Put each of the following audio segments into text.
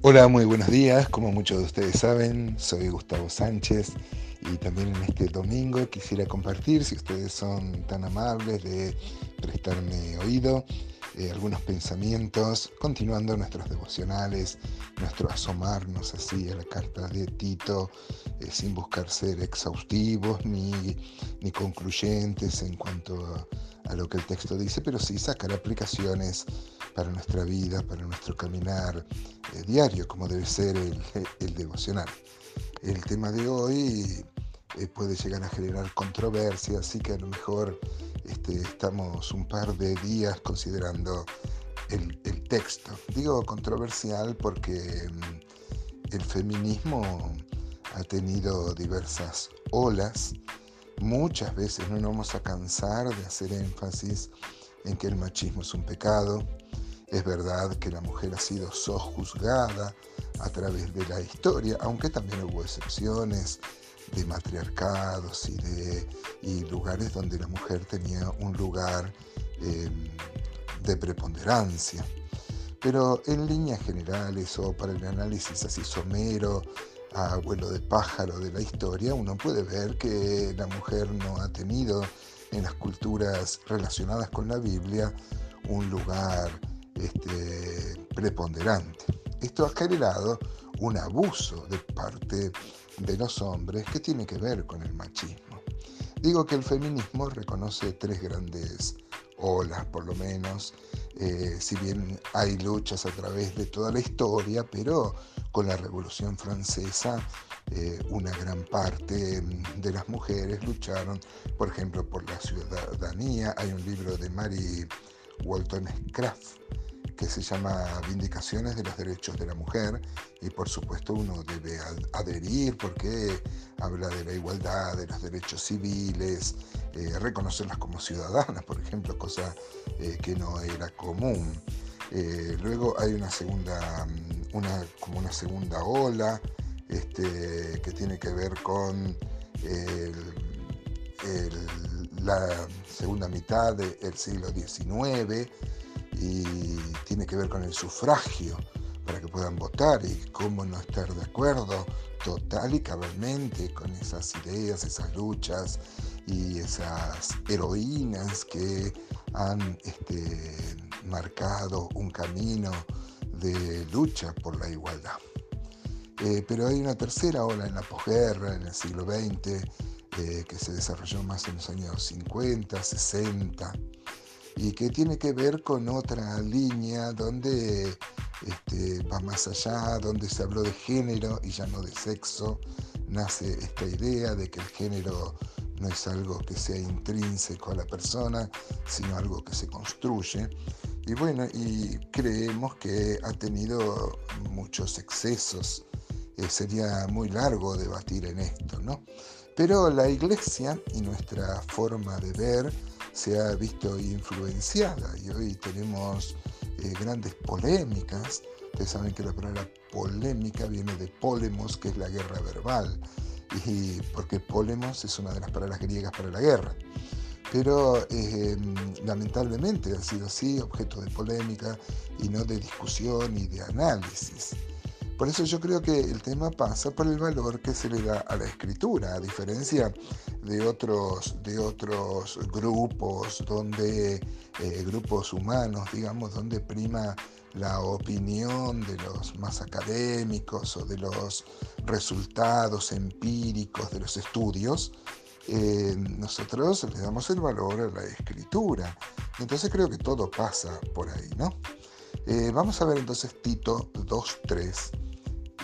Hola, muy buenos días. Como muchos de ustedes saben, soy Gustavo Sánchez y también en este domingo quisiera compartir, si ustedes son tan amables de prestarme oído, eh, algunos pensamientos, continuando nuestros devocionales, nuestro asomarnos así a la carta de Tito, eh, sin buscar ser exhaustivos ni, ni concluyentes en cuanto a a lo que el texto dice, pero sí sacar aplicaciones para nuestra vida, para nuestro caminar eh, diario, como debe ser el, devocional. El tema de hoy eh, puede llegar a generar controversia, así que a lo mejor este, estamos un par de días considerando el, el texto. Digo controversial porque mm, el feminismo ha tenido diversas olas Muchas veces no nos vamos a cansar de hacer énfasis en que el machismo es un pecado. Es verdad que la mujer ha sido sojuzgada a través de la historia, aunque también hubo excepciones de matriarcados y de y lugares donde la mujer tenía un lugar em, de preponderancia. Pero en líneas generales o para el análisis así somero abuelo de pájaro de la historia, uno puede ver que la mujer no ha tenido en las culturas relacionadas con la Biblia un lugar este, preponderante. Esto ha generado un abuso de parte de los hombres que tiene que ver con el machismo. Digo que el feminismo reconoce tres grandes olas, por lo menos, eh, si bien hay luchas a través de toda la historia, pero con la Revolución Francesa eh, una gran parte de las mujeres lucharon, por ejemplo, por la ciudadanía. Hay un libro de Mary Walton Craft que se llama Vindicaciones de los Derechos de la Mujer y por supuesto uno debe adherir porque habla de la igualdad, de los derechos civiles, eh, reconocerlas como ciudadanas, por ejemplo, cosa eh, que no era común. Eh, luego hay una segunda, mm, una, como una segunda ola este, que tiene que ver con la segunda mitad del siglo XIX que ver con el sufragio para que puedan votar y cómo no estar de acuerdo total y cabalmente con esas ideas, esas luchas y esas heroínas que han este, marcado un camino de lucha por la igualdad. Eh, pero hay una tercera ola en la posguerra, en el siglo XX, eh, que se desarrolló más en los años 50, 60, y que tiene que ver con otra línea donde este, va más allá, donde se habló de género y ya no de sexo, nace esta idea de que el género no es algo que sea intrínseco a la persona, sino algo que se construye. Y bueno, y creemos que ha tenido muchos excesos. Eh, sería muy largo debatir en esto, ¿no? Pero la iglesia y nuestra forma de ver se ha visto influenciada y hoy tenemos eh, grandes polémicas. Ustedes saben que la palabra polémica viene de polemos, que es la guerra verbal, y porque polemos es una de las palabras griegas para la guerra. Pero em, lamentablemente ha sido así, objeto de polémica y no de discusión y de análisis. Por eso yo creo que el tema pasa por el valor que se le da a la escritura, a diferencia de otros, de otros grupos, donde, eh, grupos humanos, digamos, donde prima la opinión de los más académicos o de los resultados empíricos de los estudios, eh, nosotros le damos el valor a la escritura. Entonces creo que todo pasa por ahí, ¿no? Eh, vamos a ver entonces Tito 2.3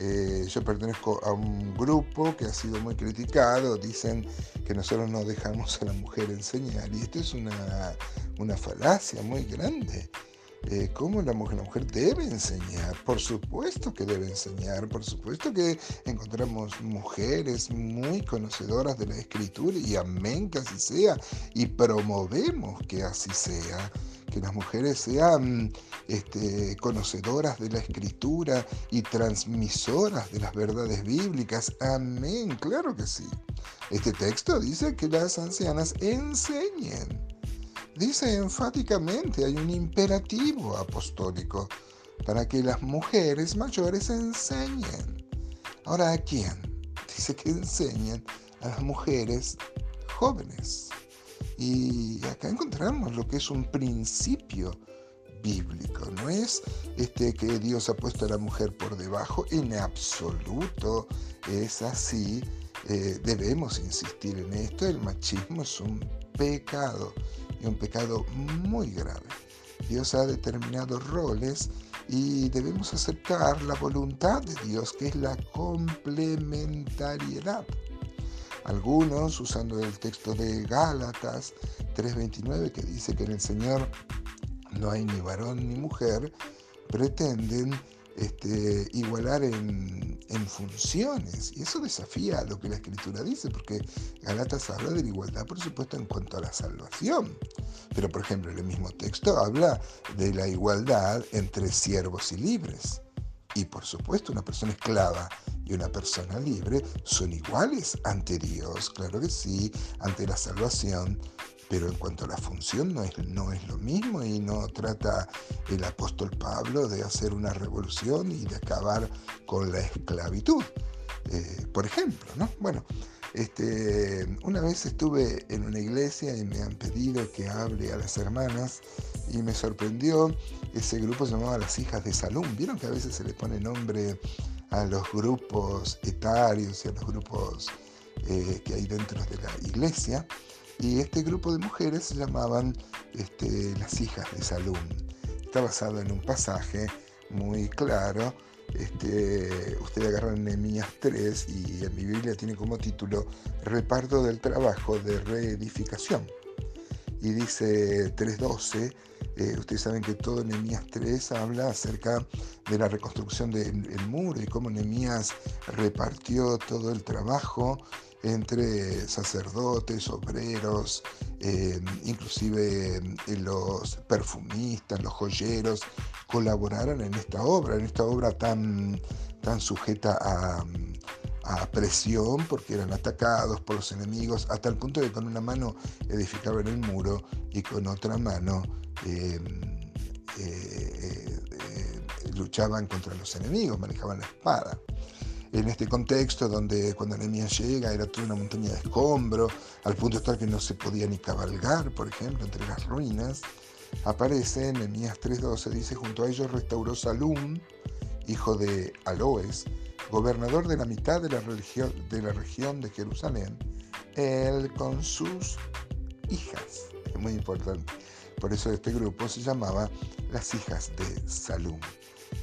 Eh, yo pertenezco a un grupo que ha sido muy criticado, dicen que nosotros no dejamos a la mujer enseñar y esto es una, falacia muy grande. Eh, cómo la mujer, la mujer debe enseñar, por supuesto que debe enseñar, por supuesto que encontramos mujeres muy conocedoras de la escritura y amén que así sea, y promovemos que así sea que las mujeres sean este, conocedoras de la escritura y transmisoras de las verdades bíblicas. Amén, claro que sí. Este texto dice que las ancianas enseñen. Dice enfáticamente, hay un imperativo apostólico para que las mujeres mayores enseñen. Ahora, ¿a quién? Dice que enseñen a las mujeres jóvenes. Y acá encontramos lo que es un principio bíblico. No es este, que Dios ha puesto a la mujer por debajo, en absoluto es así. Eh, debemos insistir en esto. El machismo es un pecado y un pecado muy grave. Dios ha determinado roles y debemos aceptar la voluntad de Dios, que es la complementariedad. Algunos, usando el texto de Gálatas 3:29, que dice que en el Señor no hay ni varón ni mujer, pretenden este, igualar en, funciones. Y eso desafía lo que la Escritura dice, porque Galatas habla de la igualdad, por supuesto, en cuanto a la salvación. Pero, por ejemplo, en el mismo texto habla de la igualdad entre siervos y libres. Y, por supuesto, una persona esclava y una persona libre son iguales ante Dios, claro que sí, ante la salvación, pero en cuanto a la función no es, no es lo mismo y no trata el apóstol Pablo de hacer una revolución y de acabar con la esclavitud, eh, por ejemplo, ¿no? Bueno, este, una vez estuve en una iglesia y me han pedido que hable a las hermanas y me sorprendió, ese grupo se llamaba Las Hijas de Salón, vieron que a veces se le pone nombre a los grupos etarios y a los grupos eh, que hay dentro de la iglesia. Y este grupo de mujeres se llamaban este, las hijas de Salum. Está basado en un pasaje muy claro. Este, ustedes agarran Nehemías 3 y en mi Biblia tiene como título Reparto del trabajo de reedificación. Y dice 3.12 eh, ustedes saben que todo Nehemías 3 habla acerca de la reconstrucción del muro y cómo Nehemías repartió todo el trabajo entre sacerdotes, obreros, eh, inclusive eh, los perfumistas, los joyeros, colaboraron en esta obra, en esta obra tan, tan sujeta a, presión porque eran atacados por los enemigos, a tal punto que con una mano edificaban el muro y con otra mano Em, eh, eh, luchaban contra los enemigos, manejaban la espada. En este contexto, donde cuando Nehemías llega era toda una montaña de escombro, al punto tal que no se podía ni cabalgar, por ejemplo, entre las ruinas, aparece en Nehemías 3.12, dice, junto a ellos restauró Salum, hijo de Aloes, gobernador de la mitad de la, religión, de la región de Jerusalén, él con sus hijas. Es muy importante. Por eso este grupo se llamaba Las hijas de Salum.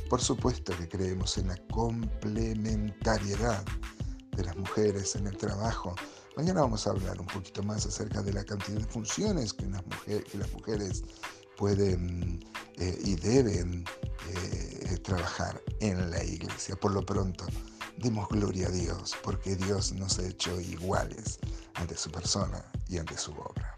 Por supuesto que creemos en la complementariedad de las mujeres en el trabajo. Mañana vamos a hablar un poquito más acerca de la cantidad de funciones que, las mujeres pueden eh, y deben eh, trabajar en la iglesia. Por lo pronto, demos gloria a Dios porque Dios nos ha hecho iguales ante su persona y ante su obra.